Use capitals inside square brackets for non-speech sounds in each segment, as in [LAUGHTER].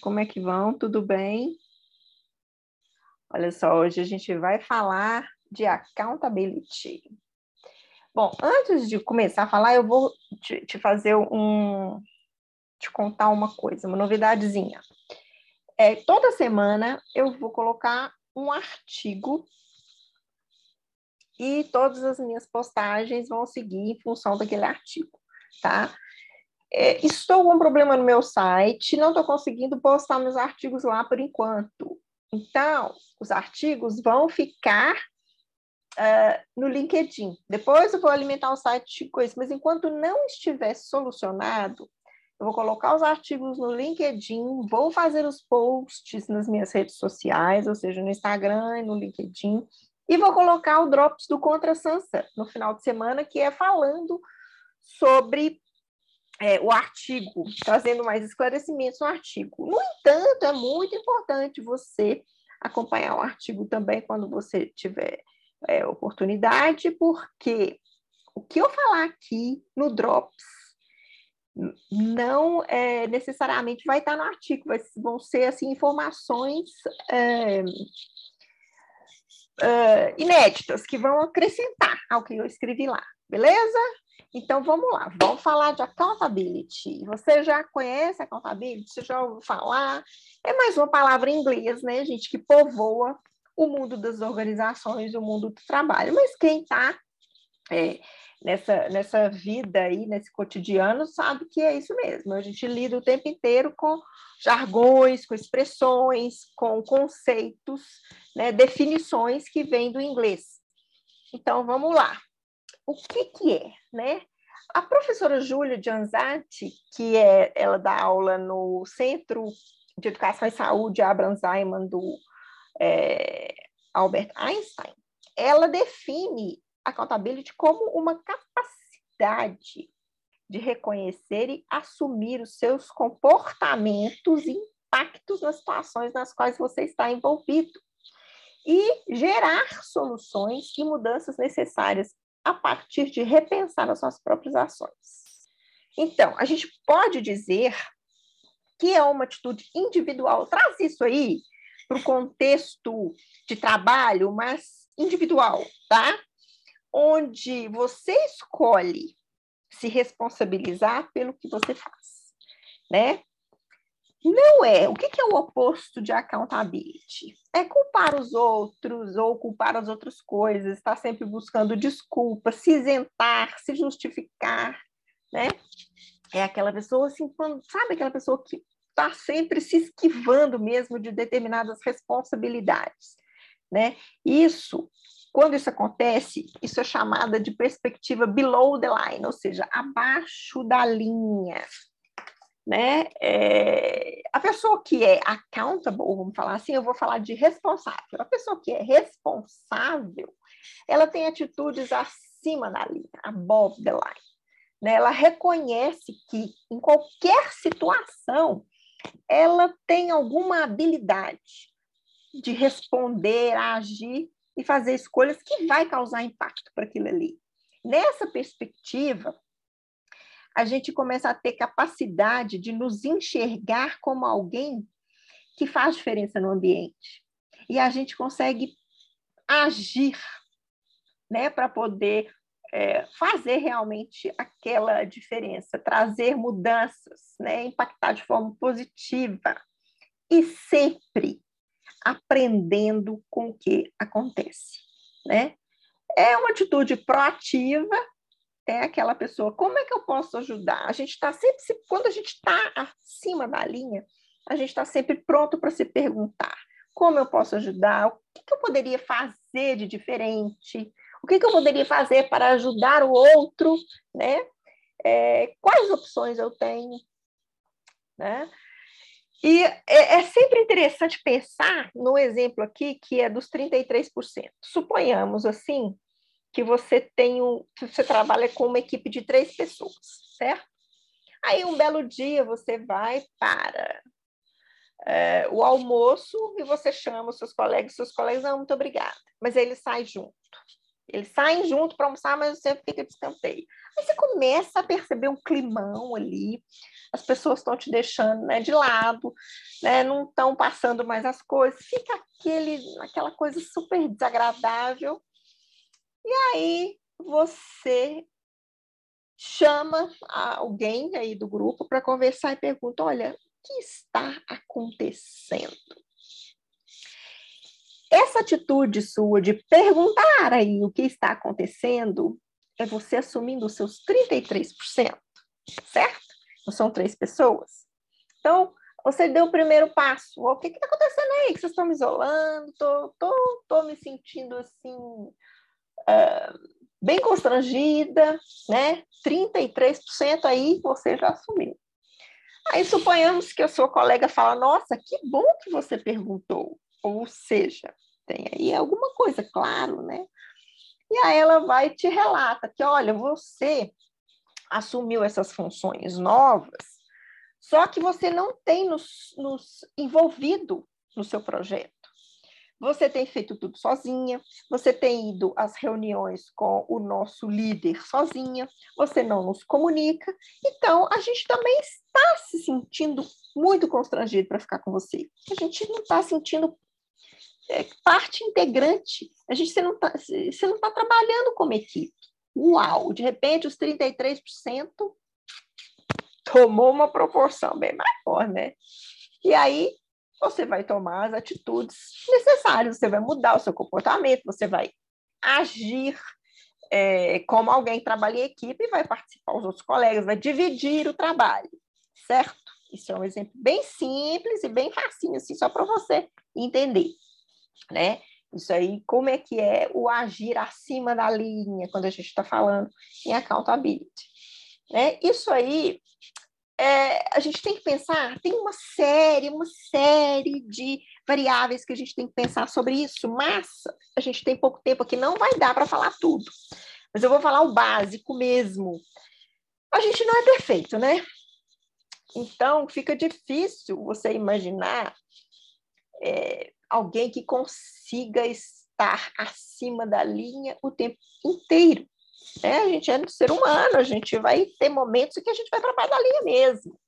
Como é que vão? Tudo bem? Olha só, hoje a gente vai falar de accountability. Bom, antes de começar a falar, eu vou te, te fazer um. te contar uma coisa, uma novidadezinha. É, toda semana eu vou colocar um artigo e todas as minhas postagens vão seguir em função daquele artigo, tá? É, estou com um problema no meu site, não estou conseguindo postar meus artigos lá por enquanto. Então, os artigos vão ficar uh, no LinkedIn. Depois eu vou alimentar o site com isso, mas enquanto não estiver solucionado, eu vou colocar os artigos no LinkedIn, vou fazer os posts nas minhas redes sociais, ou seja, no Instagram e no LinkedIn, e vou colocar o Drops do Contra Sansa no final de semana, que é falando sobre é, o artigo, trazendo mais esclarecimentos no artigo. No entanto, é muito importante você acompanhar o artigo também quando você tiver é, oportunidade, porque o que eu falar aqui no Drops não é, necessariamente vai estar no artigo, vai, vão ser assim informações é, é, inéditas que vão acrescentar ao que eu escrevi lá, beleza? Então, vamos lá, vamos falar de accountability. Você já conhece accountability? Você já ouviu falar? É mais uma palavra em inglês, né, gente, que povoa o mundo das organizações, o mundo do trabalho. Mas quem está é, nessa, nessa vida aí, nesse cotidiano, sabe que é isso mesmo. A gente lida o tempo inteiro com jargões, com expressões, com conceitos, né, definições que vêm do inglês. Então, vamos lá o que, que é, né? A professora Júlia Gianzatti, que é, ela dá aula no Centro de Educação e Saúde Abraham Zeiman do é, Albert Einstein, ela define a accountability como uma capacidade de reconhecer e assumir os seus comportamentos e impactos nas situações nas quais você está envolvido e gerar soluções e mudanças necessárias a partir de repensar as suas próprias ações. Então, a gente pode dizer que é uma atitude individual. Traz isso aí para o contexto de trabalho, mas individual, tá? Onde você escolhe se responsabilizar pelo que você faz, né? Não é. O que é o oposto de accountability? É culpar os outros ou culpar as outras coisas, estar sempre buscando desculpas, se isentar, se justificar, né? É aquela pessoa assim, sabe aquela pessoa que está sempre se esquivando mesmo de determinadas responsabilidades, né? Isso, quando isso acontece, isso é chamada de perspectiva below the line, ou seja, abaixo da linha, né? É, a pessoa que é accountable, vamos falar assim, eu vou falar de responsável. A pessoa que é responsável, ela tem atitudes acima da linha, above the line. Né? Ela reconhece que em qualquer situação ela tem alguma habilidade de responder, agir e fazer escolhas que vai causar impacto para aquilo ali. Nessa perspectiva, a gente começa a ter capacidade de nos enxergar como alguém que faz diferença no ambiente. E a gente consegue agir né, para poder é, fazer realmente aquela diferença, trazer mudanças, né, impactar de forma positiva e sempre aprendendo com o que acontece. Né? É uma atitude proativa é aquela pessoa, como é que eu posso ajudar? A gente está sempre, quando a gente está acima da linha, a gente está sempre pronto para se perguntar como eu posso ajudar, o que, que eu poderia fazer de diferente, o que, que, eu poderia fazer para ajudar o outro, né? É, quais opções eu tenho, né? E é, é, sempre interessante pensar no exemplo aqui, que é dos 33%. Suponhamos, assim, que você tem um, você trabalha com uma equipe de três pessoas, certo? Aí um belo dia você vai para é, o almoço e você chama os seus colegas, seus colegas, não, muito obrigada, mas ele sai junto. Eles saem junto para almoçar, mas você fica de escanteio. Aí você começa a perceber um climão ali, as pessoas estão te deixando né, de lado, né, não estão passando mais as coisas, fica aquele, aquela coisa super desagradável. E aí você chama alguém aí do grupo para conversar e pergunta: olha, o que está acontecendo? Essa atitude sua de perguntar aí o que está acontecendo é você assumindo os seus 33%, certo? Não são três pessoas? Então, você deu o primeiro passo. O que está acontecendo aí? Que vocês estão me isolando? Tô, tô, tô me sentindo assim, bem constrangida, né? 33% aí você já assumiu. Aí suponhamos que a sua colega fala: Nossa, que bom que você perguntou. Ou seja, tem aí alguma coisa, claro, né? E aí ela vai e te relata que, olha, você assumiu essas funções novas, só que você não tem nos, nos envolvido no seu projeto. Você tem feito tudo sozinha, você tem ido às reuniões com o nosso líder sozinha, você não nos comunica, então a gente também está se sentindo muito constrangido para ficar com você. A gente não está sentindo é, parte integrante. A gente você não está tá trabalhando como equipe. Uau! De repente, os 33% tomou uma proporção bem maior, né? E aí você vai tomar as atitudes necessárias, você vai mudar o seu comportamento, você vai agir é, como alguém que trabalha em equipe e vai participar os outros colegas, vai dividir o trabalho, certo? Isso é um exemplo bem simples e bem facinho, assim, só para você entender né? Isso aí, como é que é o agir acima da linha quando a gente está falando em accountability? Né? Isso aí, é, a gente tem que pensar, tem uma série, uma série de variáveis que a gente tem que pensar sobre isso, mas a gente tem pouco tempo aqui, não vai dar para falar tudo. Mas eu vou falar o básico mesmo. A gente não é perfeito, né? Então, fica difícil você imaginar é, alguém que consiga estar acima da linha o tempo inteiro. É, a gente é ser humano, a gente vai ter momentos em que a gente vai para baixo da linha mesmo,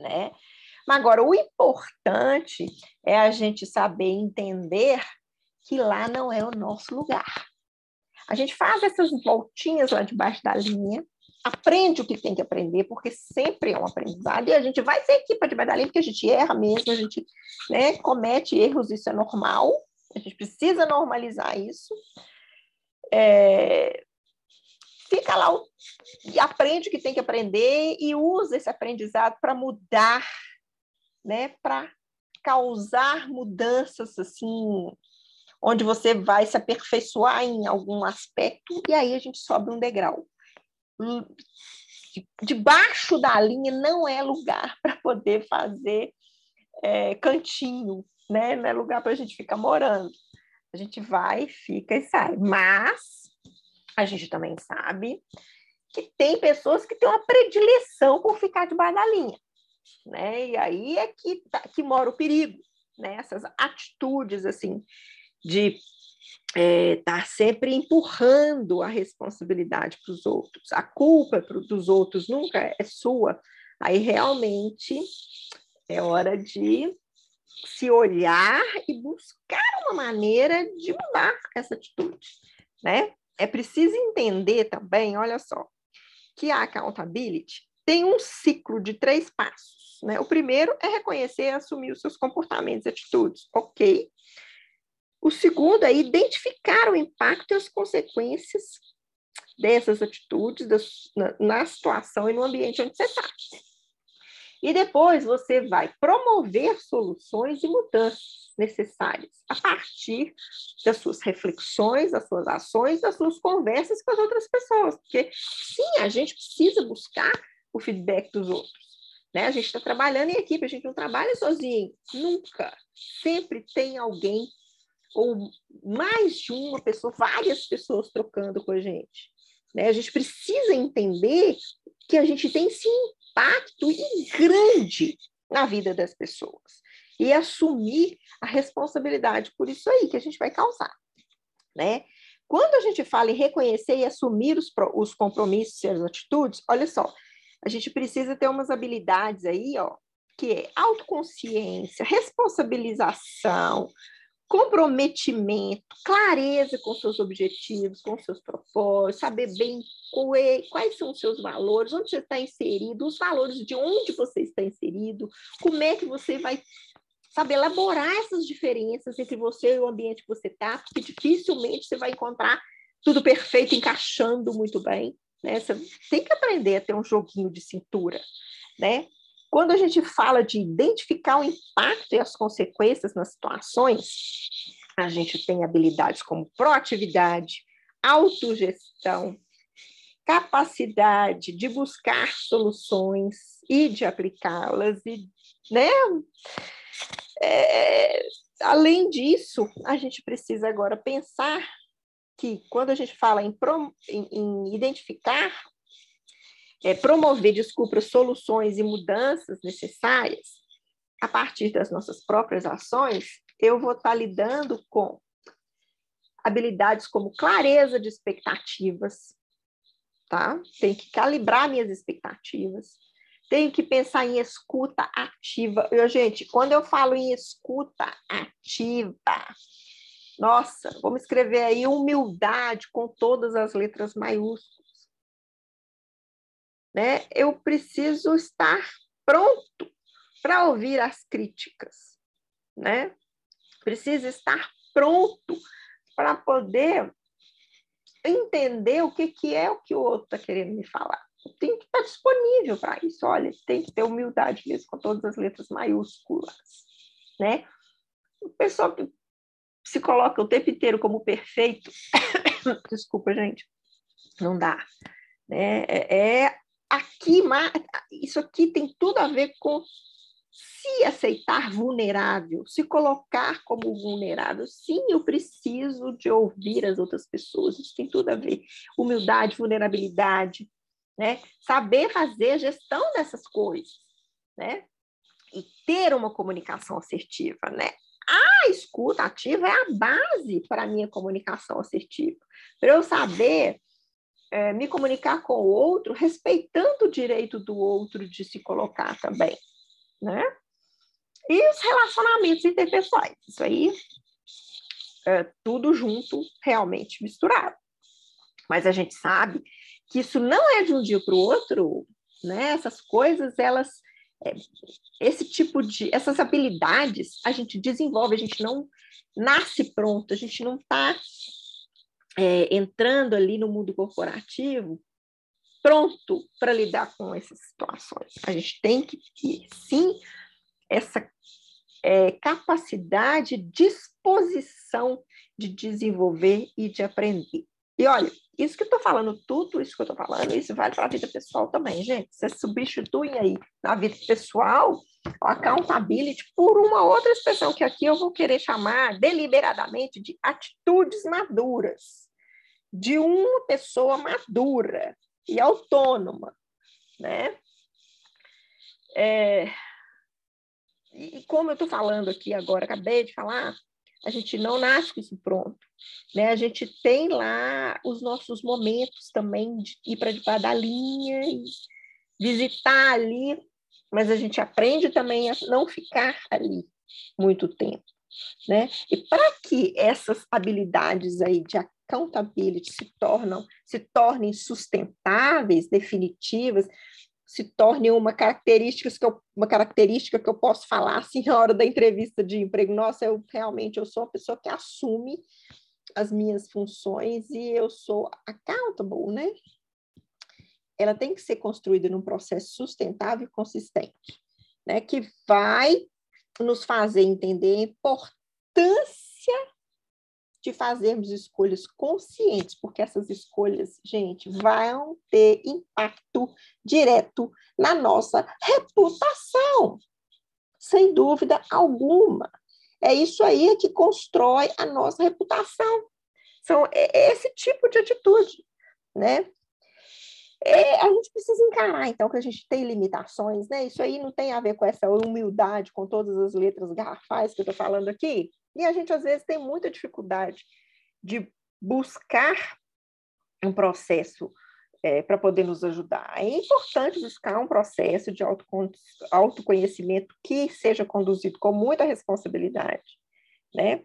né? Mas agora, o importante é a gente saber entender que lá não é o nosso lugar. A gente faz essas voltinhas lá debaixo da linha, aprende o que tem que aprender, porque sempre é um aprendizado, e a gente vai ser equipa de medalhinha, porque a gente erra mesmo, a gente né, comete erros, isso é normal, a gente precisa normalizar isso. É, fica lá e aprende o que tem que aprender e usa esse aprendizado para mudar, né, para causar mudanças assim, onde você vai se aperfeiçoar em algum aspecto e aí a gente sobe um degrau debaixo da linha não é lugar para poder fazer é, cantinho, né? Não é lugar para a gente ficar morando. A gente vai, fica e sai. Mas a gente também sabe que tem pessoas que têm uma predileção por ficar debaixo da linha, né? E aí é que, tá, que mora o perigo, né? Essas atitudes assim de está é, tá sempre empurrando a responsabilidade para os outros. A culpa dos outros nunca é sua. Aí realmente é hora de se olhar e buscar uma maneira de mudar essa atitude, né? É preciso entender também, olha só, que a accountability tem um ciclo de três passos, né? O primeiro é reconhecer e assumir os seus comportamentos e atitudes, ok? O segundo é identificar o impacto e as consequências dessas atitudes das, na, na situação e no ambiente onde você está. E depois você vai promover soluções e mudanças necessárias a partir das suas reflexões, das suas ações, das suas conversas com as outras pessoas. Porque, sim, a gente precisa buscar o feedback dos outros. Né? A gente está trabalhando em equipe, a gente não trabalha sozinho, nunca. Sempre tem alguém ou mais de uma pessoa, várias pessoas trocando com a gente. Né? A gente precisa entender que a gente tem esse impacto grande na vida das pessoas e assumir a responsabilidade por isso aí que a gente vai causar, né? Quando a gente fala em reconhecer e assumir os, os compromissos e as atitudes, olha só, a gente precisa ter umas habilidades aí, ó, que é autoconsciência, responsabilização, comprometimento, clareza com seus objetivos, com seus propósitos, saber bem quais são os seus valores, onde você está inserido, os valores de onde você está inserido, como é que você vai saber elaborar essas diferenças entre você e o ambiente que você está, porque dificilmente você vai encontrar tudo perfeito, encaixando muito bem. Né? Você tem que aprender a ter um joguinho de cintura, né? Quando a gente fala de identificar o impacto e as consequências nas situações, a gente tem habilidades como proatividade, autogestão, capacidade de buscar soluções e de aplicá-las, e, né? É, além disso, a gente precisa agora pensar que quando a gente fala em, em, em identificar é, promover, desculpa, soluções e mudanças necessárias a partir das nossas próprias ações, eu vou estar lidando com habilidades como clareza de expectativas, tá? Tenho que calibrar minhas expectativas, tenho que pensar em escuta ativa. Eu, gente, quando eu falo em escuta ativa, nossa, vamos escrever aí humildade com todas as letras maiúsculas né? Eu preciso estar pronto para ouvir as críticas, né? Preciso estar pronto para poder entender o que, que é o que o outro está querendo me falar. Eu tenho que estar disponível para isso. Olha, tem que ter humildade mesmo com todas as letras maiúsculas, né? O pessoal que se coloca o tempo inteiro como perfeito, [COUGHS] desculpa, gente, não dá. Né? É, é aqui, isso aqui tem tudo a ver com se aceitar vulnerável, se colocar como vulnerável. Sim, eu preciso de ouvir as outras pessoas, isso tem tudo a ver. Humildade, vulnerabilidade, né? Saber fazer a gestão dessas coisas, né? E ter uma comunicação assertiva, né? A escuta ativa é a base para a minha comunicação assertiva. Para eu saber é, me comunicar com o outro, respeitando o direito do outro de se colocar também, né? E os relacionamentos interpessoais, isso aí é tudo junto, realmente misturado. Mas a gente sabe que isso não é de um dia para o outro, né? Essas coisas, elas, é, esse tipo de, essas habilidades a gente desenvolve, a gente não nasce pronto, a gente não está é, entrando ali no mundo corporativo pronto para lidar com essas situações. A gente tem que ter, sim, essa é, capacidade, disposição de desenvolver e de aprender. E olha, isso que eu estou falando, tudo isso que eu estou falando, isso vale para a vida pessoal também, gente. Você substitui aí na vida pessoal o accountability por uma outra expressão que aqui eu vou querer chamar deliberadamente de atitudes maduras de uma pessoa madura e autônoma, né? É, e como eu estou falando aqui agora, acabei de falar, a gente não nasce com isso pronto, né? A gente tem lá os nossos momentos também de ir para debaixo da linha e visitar ali, mas a gente aprende também a não ficar ali muito tempo, né? E para que essas habilidades aí de accountability se tornam, se tornem sustentáveis, definitivas, se tornem uma característica que eu, uma característica que eu posso falar assim na hora da entrevista de emprego. Nossa, eu realmente eu sou uma pessoa que assume as minhas funções e eu sou accountable, né? Ela tem que ser construída num processo sustentável e consistente, né? Que vai nos fazer entender a importância de fazermos escolhas conscientes, porque essas escolhas, gente, vão ter impacto direto na nossa reputação, sem dúvida alguma. É isso aí que constrói a nossa reputação. São é, é esse tipo de atitude, né? É, a gente precisa encarar, então, que a gente tem limitações, né? Isso aí não tem a ver com essa humildade, com todas as letras garrafais que eu estou falando aqui. E a gente, às vezes, tem muita dificuldade de buscar um processo é, para poder nos ajudar. É importante buscar um processo de autoconhecimento que seja conduzido com muita responsabilidade, né?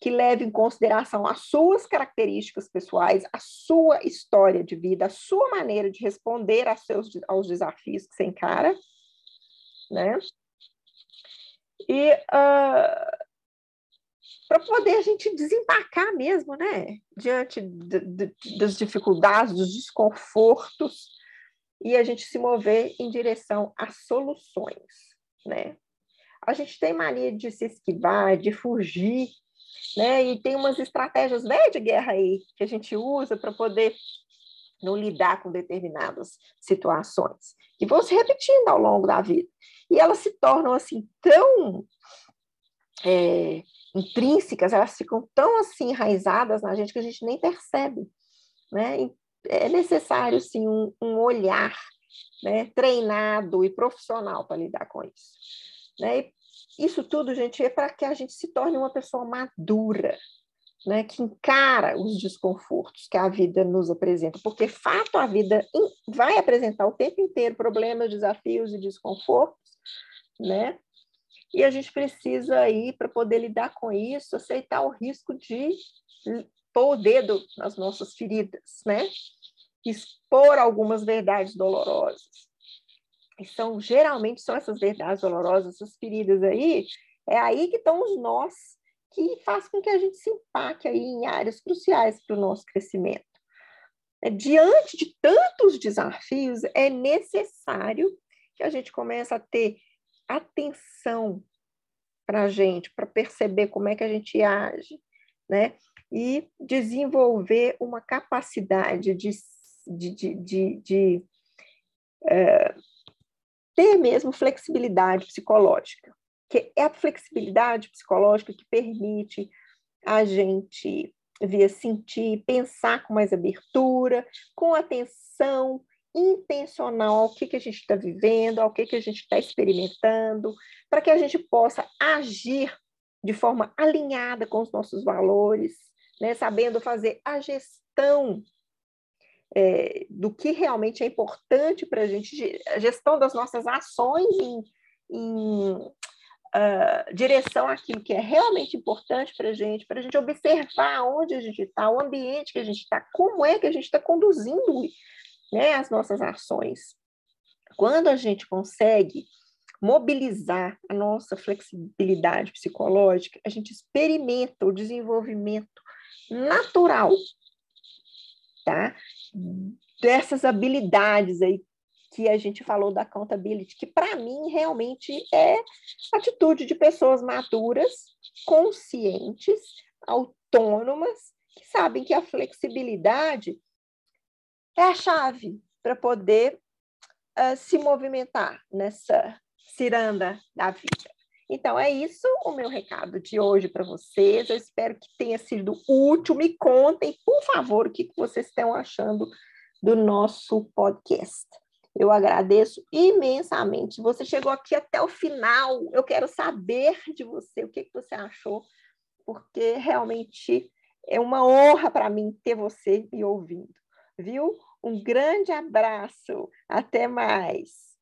que leve em consideração as suas características pessoais, a sua história de vida, a sua maneira de responder aos, seus, aos desafios que você encara, né? E uh, para poder a gente desempacar mesmo, né? Diante de, de, das dificuldades, dos desconfortos, e a gente se mover em direção a soluções, né? A gente tem mania de se esquivar, de fugir, né? E tem umas estratégias velhas de guerra aí que a gente usa para poder não lidar com determinadas situações, que vão se repetindo ao longo da vida. E elas se tornam assim tão é, intrínsecas, elas ficam tão assim enraizadas na gente que a gente nem percebe, né? É necessário sim um, um olhar, né, treinado e profissional para lidar com isso, né? E isso tudo, gente, é para que a gente se torne uma pessoa madura, né, que encara os desconfortos que a vida nos apresenta, porque fato a vida vai apresentar o tempo inteiro problemas, desafios e desconfortos, né? E a gente precisa aí, para poder lidar com isso, aceitar o risco de pôr o dedo nas nossas feridas, né? Expor algumas verdades dolorosas. E são, geralmente, são essas verdades dolorosas, essas feridas aí, é aí que estão os nós que faz com que a gente se empaque aí em áreas cruciais para o nosso crescimento. É, diante de tantos desafios, é necessário que a gente comece a ter atenção para a gente, para perceber como é que a gente age, né? E desenvolver uma capacidade de, de, de, de, de é, ter mesmo flexibilidade psicológica, que é a flexibilidade psicológica que permite a gente ver, sentir, pensar com mais abertura, com atenção intencional ao que, que a gente está vivendo, ao que, que a gente está experimentando, para que a gente possa agir de forma alinhada com os nossos valores, né? sabendo fazer a gestão é, do que realmente é importante para a gente, a gestão das nossas ações em, em uh, direção àquilo que é realmente importante para a gente, para a gente observar onde a gente está, o ambiente que a gente está, como é que a gente está conduzindo né, as nossas ações. Quando a gente consegue mobilizar a nossa flexibilidade psicológica, a gente experimenta o desenvolvimento natural, tá? Dessas habilidades aí que a gente falou da accountability, que para mim realmente é atitude de pessoas maduras, conscientes, autônomas, que sabem que a flexibilidade é a chave para poder uh, se movimentar nessa ciranda da vida. Então, é isso o meu recado de hoje para vocês. Eu espero que tenha sido útil. Me contem, por favor, o que vocês estão achando do nosso podcast. Eu agradeço imensamente. Você chegou aqui até o final. Eu quero saber de você o que você achou, porque realmente é uma honra para mim ter você me ouvindo viu? Um grande abraço, até mais.